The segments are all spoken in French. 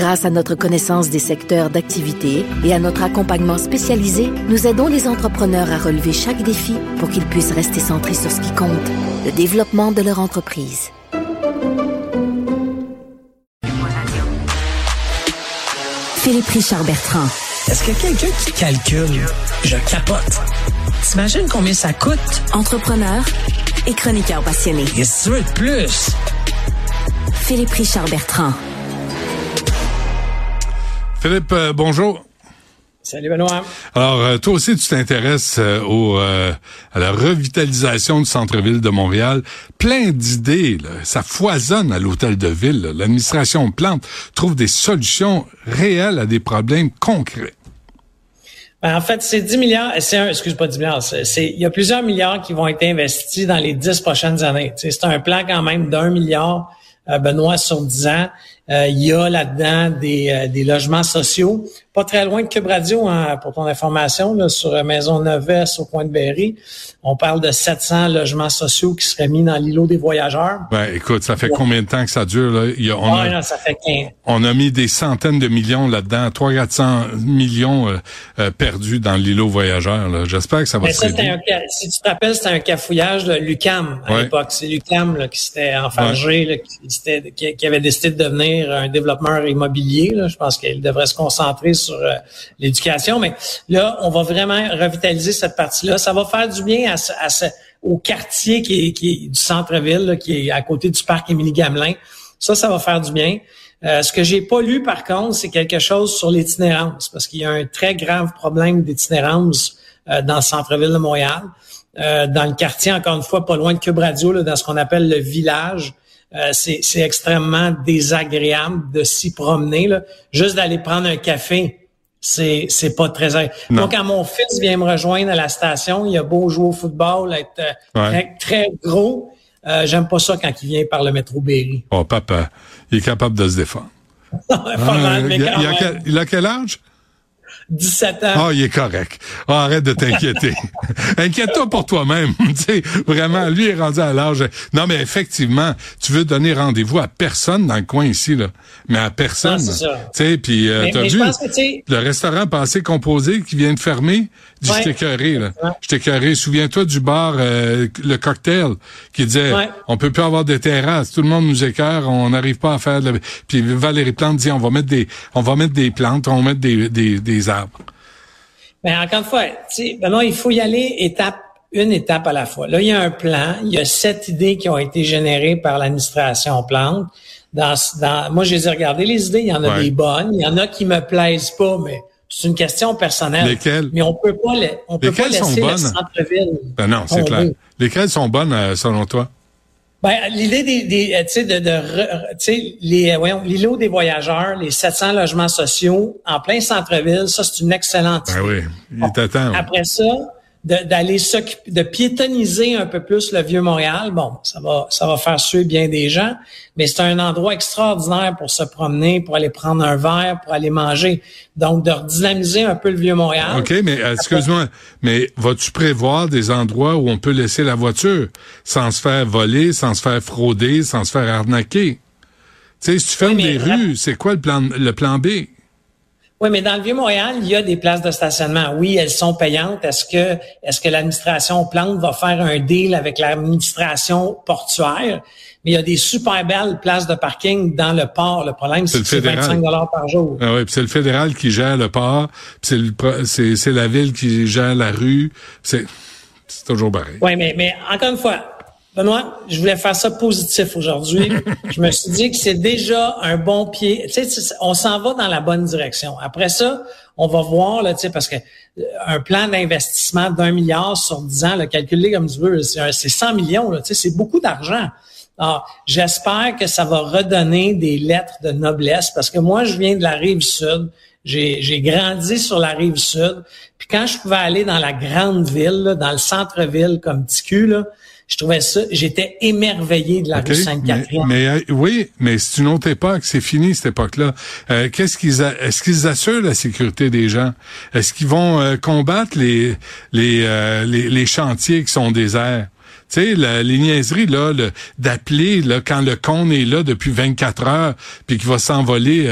Grâce à notre connaissance des secteurs d'activité et à notre accompagnement spécialisé, nous aidons les entrepreneurs à relever chaque défi pour qu'ils puissent rester centrés sur ce qui compte, le développement de leur entreprise. Philippe Richard Bertrand. Est-ce qu'il y a quelqu'un qui calcule? Je capote. T'imagines combien ça coûte? Entrepreneur et chroniqueur passionné. Et ce de plus? Philippe Richard Bertrand. Philippe, euh, bonjour. Salut Benoît. Alors, euh, toi aussi, tu t'intéresses euh, au, à la revitalisation du centre-ville de Montréal. Plein d'idées, ça foisonne à l'hôtel de ville. L'administration Plante trouve des solutions réelles à des problèmes concrets. Ben, en fait, c'est 10 milliards, c'est un, excuse pas 10 milliards, c'est, il y a plusieurs milliards qui vont être investis dans les 10 prochaines années. c'est un plan quand même d'un milliard, Benoît, sur 10 ans. Euh, il y a là-dedans des, euh, des, logements sociaux. Pas très loin de Cube Radio, hein, pour ton information, là, sur Maison-Neuf-Est, au coin de Berry. On parle de 700 logements sociaux qui seraient mis dans l'îlot des voyageurs. Ben, écoute, ça fait combien de temps que ça dure? Là? Il y a, on, a, ça fait 15. on a mis des centaines de millions là-dedans, 300-400 millions euh, perdus dans l'îlot voyageurs. J'espère que ça va Mais se un, Si tu te rappelles, c'était un cafouillage de Lucam à l'époque. C'est Lucam qui s'était enfargé, qui, qui, qui avait décidé de devenir un développeur immobilier. Je pense qu'il devrait se concentrer sur euh, l'éducation. Mais là, on va vraiment revitaliser cette partie-là. Ça va faire du bien à, au quartier qui est, qui du centre-ville, qui est à côté du parc Émilie-Gamelin. Ça, ça va faire du bien. Euh, ce que j'ai pas lu, par contre, c'est quelque chose sur l'itinérance, parce qu'il y a un très grave problème d'itinérance euh, dans le centre-ville de Montréal. dans le quartier, encore une fois, pas loin de Cube Radio, là, dans ce qu'on appelle le village. Euh, c'est extrêmement désagréable de s'y promener. Là. Juste d'aller prendre un café, c'est c'est pas très donc quand mon fils vient me rejoindre à la station il a beau jouer au football être euh, très, gros euh, j'aime pas ça quand il vient par le métro Berry. Oh papa il est capable de se défendre. Ah, il a quel âge? 17 ans. Ah, il est correct. Ah, arrête de t'inquiéter. Inquiète-toi pour toi-même. tu sais, vraiment, lui est rendu à l'âge. Non, mais effectivement, tu veux donner rendez-vous à personne dans le coin ici, là. Mais à personne. Tu sais, puis euh, t'as vu le restaurant passé composé qui vient de fermer? Je t'ai cœuré, là. Je t'ai cœuré. Souviens-toi du bar, euh, le cocktail, qui disait, on peut plus avoir de terrasses. Tout le monde nous écœure. On n'arrive pas à faire de... Puis Valérie Plante dit, on va mettre des, on va mettre des plantes, on va mettre des, des, des arbres. Mais encore une fois, ben il faut y aller étape une étape à la fois. Là, il y a un plan, il y a sept idées qui ont été générées par l'administration Plante. Dans, dans, moi, je les ai regardées, les idées, il y en a des bonnes, il y en a qui me plaisent pas, mais c'est une question personnelle. Lesquelles? Mais on peut pas, on peut pas laisser le centre-ville. Ben non, c'est clair. Lesquelles sont bonnes, euh, selon toi? Ben, l'idée des, des euh, tu sais, de, de tu sais, les, euh, voyons, l'îlot des voyageurs, les 700 logements sociaux en plein centre-ville, ça, c'est une excellente ben oui, il t'attend. Après ça, d'aller s'occuper, de piétoniser un peu plus le vieux Montréal. Bon, ça va, ça va faire suer bien des gens, mais c'est un endroit extraordinaire pour se promener, pour aller prendre un verre, pour aller manger. Donc, de redynamiser un peu le vieux Montréal. OK, mais excuse-moi, mais vas-tu prévoir des endroits où on peut laisser la voiture sans se faire voler, sans se faire frauder, sans se faire arnaquer? Tu sais, si tu fermes des rues, c'est quoi le plan, le plan B? Oui, mais dans le Vieux-Montréal, il y a des places de stationnement. Oui, elles sont payantes. Est-ce que, est-ce que l'administration Plante va faire un deal avec l'administration portuaire? Mais il y a des super belles places de parking dans le port. Le problème, c'est que c'est 25 par jour. Ah oui, c'est le fédéral qui gère le port, c'est, c'est, la ville qui gère la rue. C'est, c'est toujours pareil. Oui, mais, mais encore une fois, Benoît, je voulais faire ça positif aujourd'hui. je me suis dit que c'est déjà un bon pied. Tu sais, on s'en va dans la bonne direction. Après ça, on va voir, là, tu sais, parce que euh, un plan d'investissement d'un milliard sur dix ans, le calculé comme tu veux, c'est 100 millions, là, tu sais, c'est beaucoup d'argent. Alors, j'espère que ça va redonner des lettres de noblesse parce que moi, je viens de la rive sud. J'ai grandi sur la rive sud. Puis quand je pouvais aller dans la grande ville, dans le centre-ville comme TQ, là, je trouvais ça, j'étais émerveillé de la rue Sainte-Catherine. Mais, euh, oui, mais c'est une autre époque, c'est fini cette époque-là. Euh, qu'est-ce qu'ils est-ce qu'ils assurent la sécurité des gens? Est-ce qu'ils vont euh, combattre les les, les, les chantiers qui sont déserts? Tu sais, les niaiseries, là, d'appeler là, quand le cône est là depuis 24 heures, puis qu'il va s'envoler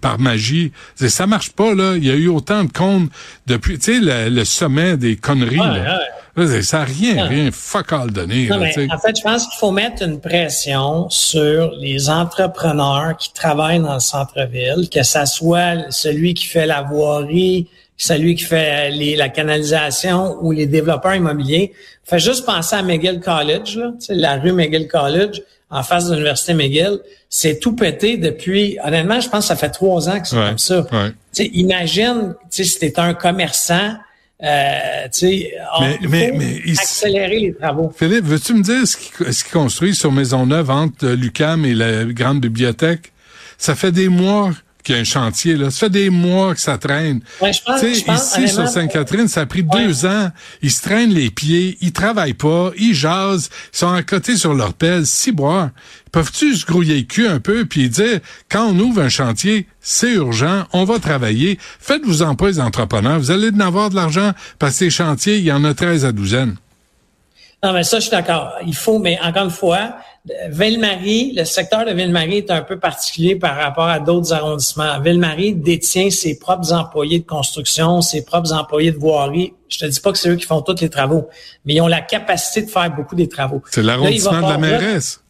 par magie, ça marche pas, là. Il y a eu autant de cônes depuis, tu sais, le, sommet des conneries. là. Ça n'a rien, rien fuck all donné. en fait, je pense qu'il faut mettre une pression sur les entrepreneurs qui travaillent dans le centre-ville, que ça soit celui qui fait la voirie, celui qui fait les, la canalisation ou les développeurs immobiliers. Fait juste penser à McGill College, là, la rue McGill College, en face de l'université McGill, c'est tout pété depuis. Honnêtement, je pense que ça fait trois ans que c'est comme ça. Ouais. Imagine, si t'es un commerçant euh, mais, mais, mais, accélérer les travaux. Philippe, veux-tu me dire ce qui, ce qui construit sur Maisonneuve entre l'UCAM et la grande bibliothèque? Ça fait des mois qu'il y a un chantier. Là. Ça fait des mois que ça traîne. Ouais, je pense, je pense, ici, sur Sainte-Catherine, ça a pris deux ans. Ils se traînent les pieds, ils travaillent pas, ils jasent, ils sont à côté sur leur pelle, si boire. Peuvent-tu se grouiller le cul un peu puis dire, quand on ouvre un chantier, c'est urgent, on va travailler. Faites-vous en pas les entrepreneurs. Vous allez en avoir de l'argent parce que ces chantiers, il y en a 13 à douzaine. Non, mais ça, je suis d'accord. Il faut, mais encore une fois, Ville-Marie, le secteur de Ville-Marie est un peu particulier par rapport à d'autres arrondissements. Ville-Marie détient ses propres employés de construction, ses propres employés de voirie. Je te dis pas que c'est eux qui font tous les travaux, mais ils ont la capacité de faire beaucoup des travaux. C'est l'arrondissement de la mairesse.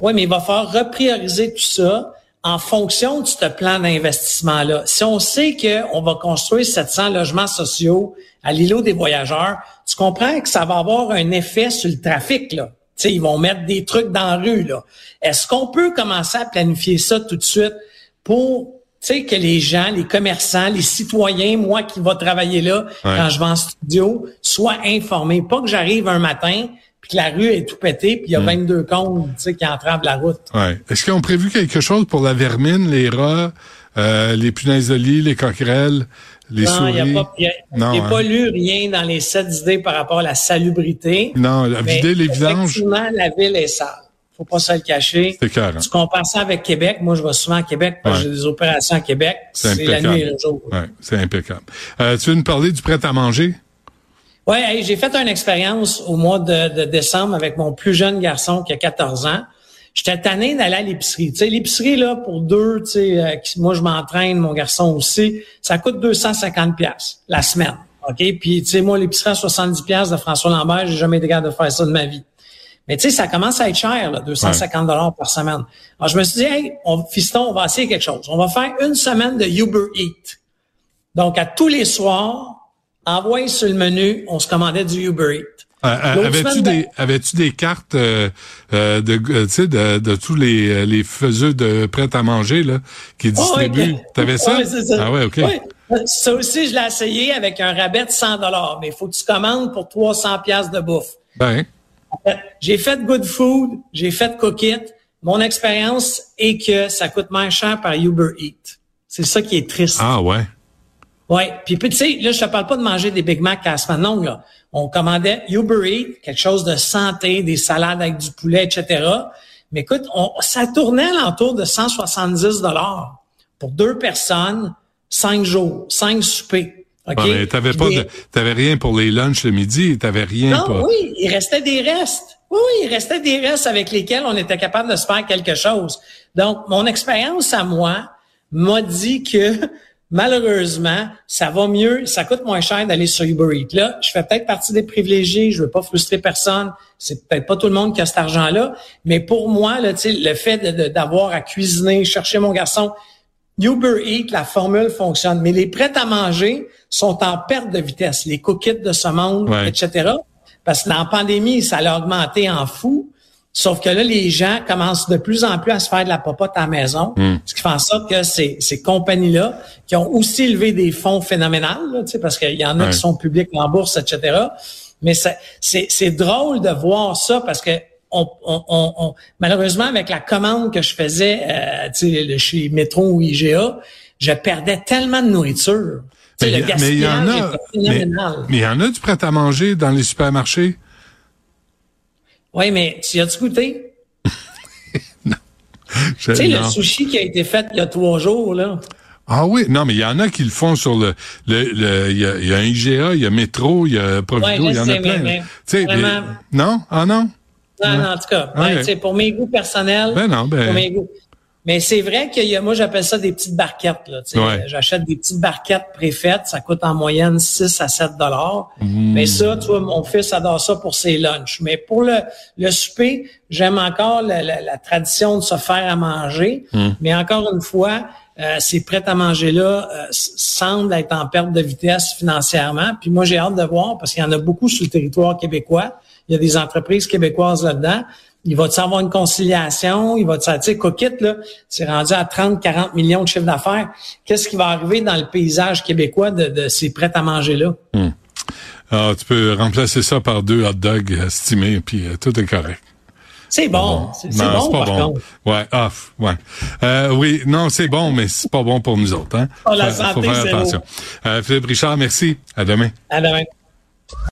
Oui, mais il va falloir reprioriser tout ça en fonction de ce plan d'investissement-là. Si on sait qu'on va construire 700 logements sociaux à l'îlot des voyageurs, tu comprends que ça va avoir un effet sur le trafic, là ils vont mettre des trucs dans la rue. Là. Est-ce qu'on peut commencer à planifier ça tout de suite pour que les gens, les commerçants, les citoyens, moi qui va travailler là quand je vais en studio, soient informés. Pas que j'arrive un matin puis que la rue est tout pétée, puis il y a 22 comptes qui entravent la route. Ouais. Est-ce qu'ils ont prévu quelque chose pour la vermine, les rats, euh, les punaises de lit, les coquerelles? Les non, il n'y a pas, hein. pas lu rien dans les sept idées par rapport à la salubrité. Non, la vider les vidanges. Effectivement, la ville est sale. Faut pas se le cacher. C'est clair. Tu compares ça avec Québec. Moi, je vais souvent à Québec parce que j'ai des opérations à Québec. C'est la nuit et le jour. Ouais, c'est impeccable. Euh, tu veux nous parler du prêt à manger? Oui, j'ai fait une expérience au mois de, de décembre avec mon plus jeune garçon qui a 14 ans. J'étais tanné d'aller à l'épicerie. Tu sais, l'épicerie, là, pour deux, tu sais, euh, moi, je m'entraîne, mon garçon aussi, ça coûte 250 pièces la semaine. OK? Puis, tu sais, moi, l'épicerie à 70 pièces de François Lambert, j'ai jamais été capable de faire ça de ma vie. Mais tu sais, ça commence à être cher, là, 250 dollars par semaine. Alors, je me suis dit, hey, on, fiston, on va essayer quelque chose. On va faire une semaine de Uber Eat. Donc, à tous les soirs, envoyé sur le menu, on se commandait du Uber Eat. Euh, euh, avais-tu des avais-tu des cartes euh, euh de sais de, de, tous les les faiseux de prêt à manger là qui distribuent? T'avais ça? ça Ah ouais, OK. Ça aussi je l'ai essayé avec un rabais de 100 dollars, mais il faut que tu commandes pour 300 pièces de bouffe. Ben. J'ai fait Good Food, j'ai fait Cook It. Mon expérience est que ça coûte moins cher par Uber Eats. C'est ça qui est triste. Ah ouais. Ouais, puis tu sais, là je te parle pas de manger des Big Mac à la semaine longue là on commandait Uber Eats, quelque chose de santé, des salades avec du poulet, etc. Mais écoute, on, ça tournait à l'entour de 170 dollars pour deux personnes, cinq jours, cinq soupers. Okay? t'avais pas t'avais rien pour les lunchs le midi, t'avais rien non, pour... oui, il restait des restes. Oui, il restait des restes avec lesquels on était capable de se faire quelque chose. Donc, mon expérience à moi m'a dit que Malheureusement, ça va mieux, ça coûte moins cher d'aller sur Uber Eats. Là, je fais peut-être partie des privilégiés, je veux pas frustrer personne, c'est peut-être pas tout le monde qui a cet argent-là, mais pour moi, là, le fait d'avoir à cuisiner, chercher mon garçon, Uber Eats, la formule fonctionne, mais les prêts à manger sont en perte de vitesse, les cookies de ce monde, etc. Parce que dans la pandémie, ça a augmenté en fou. Sauf que là, les gens commencent de plus en plus à se faire de la popote à la maison, hmm. ce qui fait en sorte que ces, ces compagnies-là, qui ont aussi élevé des fonds phénoménales, parce qu'il y en a qui sont publics en bourse, etc. Mais c'est drôle de voir ça parce que on, on, on, malheureusement, avec la commande que je faisais euh, chez Métro ou IGA, je perdais tellement de nourriture. Mais, le mais il y en a, mais, mais il y en a du prêt à manger dans les supermarchés? Oui, mais tu as-tu goûté? non. Tu sais, le sushi qui a été fait il y a trois jours, là. Ah oui, non, mais il y en a qui le font sur le, le, il y, a, y a un IGA, il y a Métro, il y a Provido, il y en a plein. Mais, mais, vraiment... non, ah non? Non, non, en tout cas, ben, pour mes goûts personnels, ben non, ben... pour mes goûts. Mais c'est vrai qu'il y a, moi, j'appelle ça des petites barquettes. Là, J'achète des petites barquettes préfaites. Ça coûte en moyenne 6 à 7 dollars. Mmh. Mais ça, tu vois, mon fils adore ça pour ses lunchs. Mais pour le, le souper, j'aime encore la, la, tradition de se faire à manger. Mmh. Mais encore une fois, euh, ces prêts à manger-là euh, semblent être en perte de vitesse financièrement. Puis moi, j'ai hâte de voir, parce qu'il y en a beaucoup sur le territoire québécois. Il y a des entreprises québécoises là-dedans il va te avoir une conciliation, il va te tu sais, Coquette, là, c'est rendu à 30, 40 millions de chiffre d'affaires. Qu'est-ce qui va arriver dans le paysage québécois de, de ces prêts à manger-là? Hmm. Alors, ah, tu peux remplacer ça par deux hot dogs estimés, puis euh, tout est correct. C'est bon. C'est bon, par contre. Ouais, off, ouais. Euh, oui, non, c'est bon, mais c'est pas bon pour nous autres. Hein? Oh, la santé, faut faire attention. Euh, Philippe Richard, merci. À demain. À demain.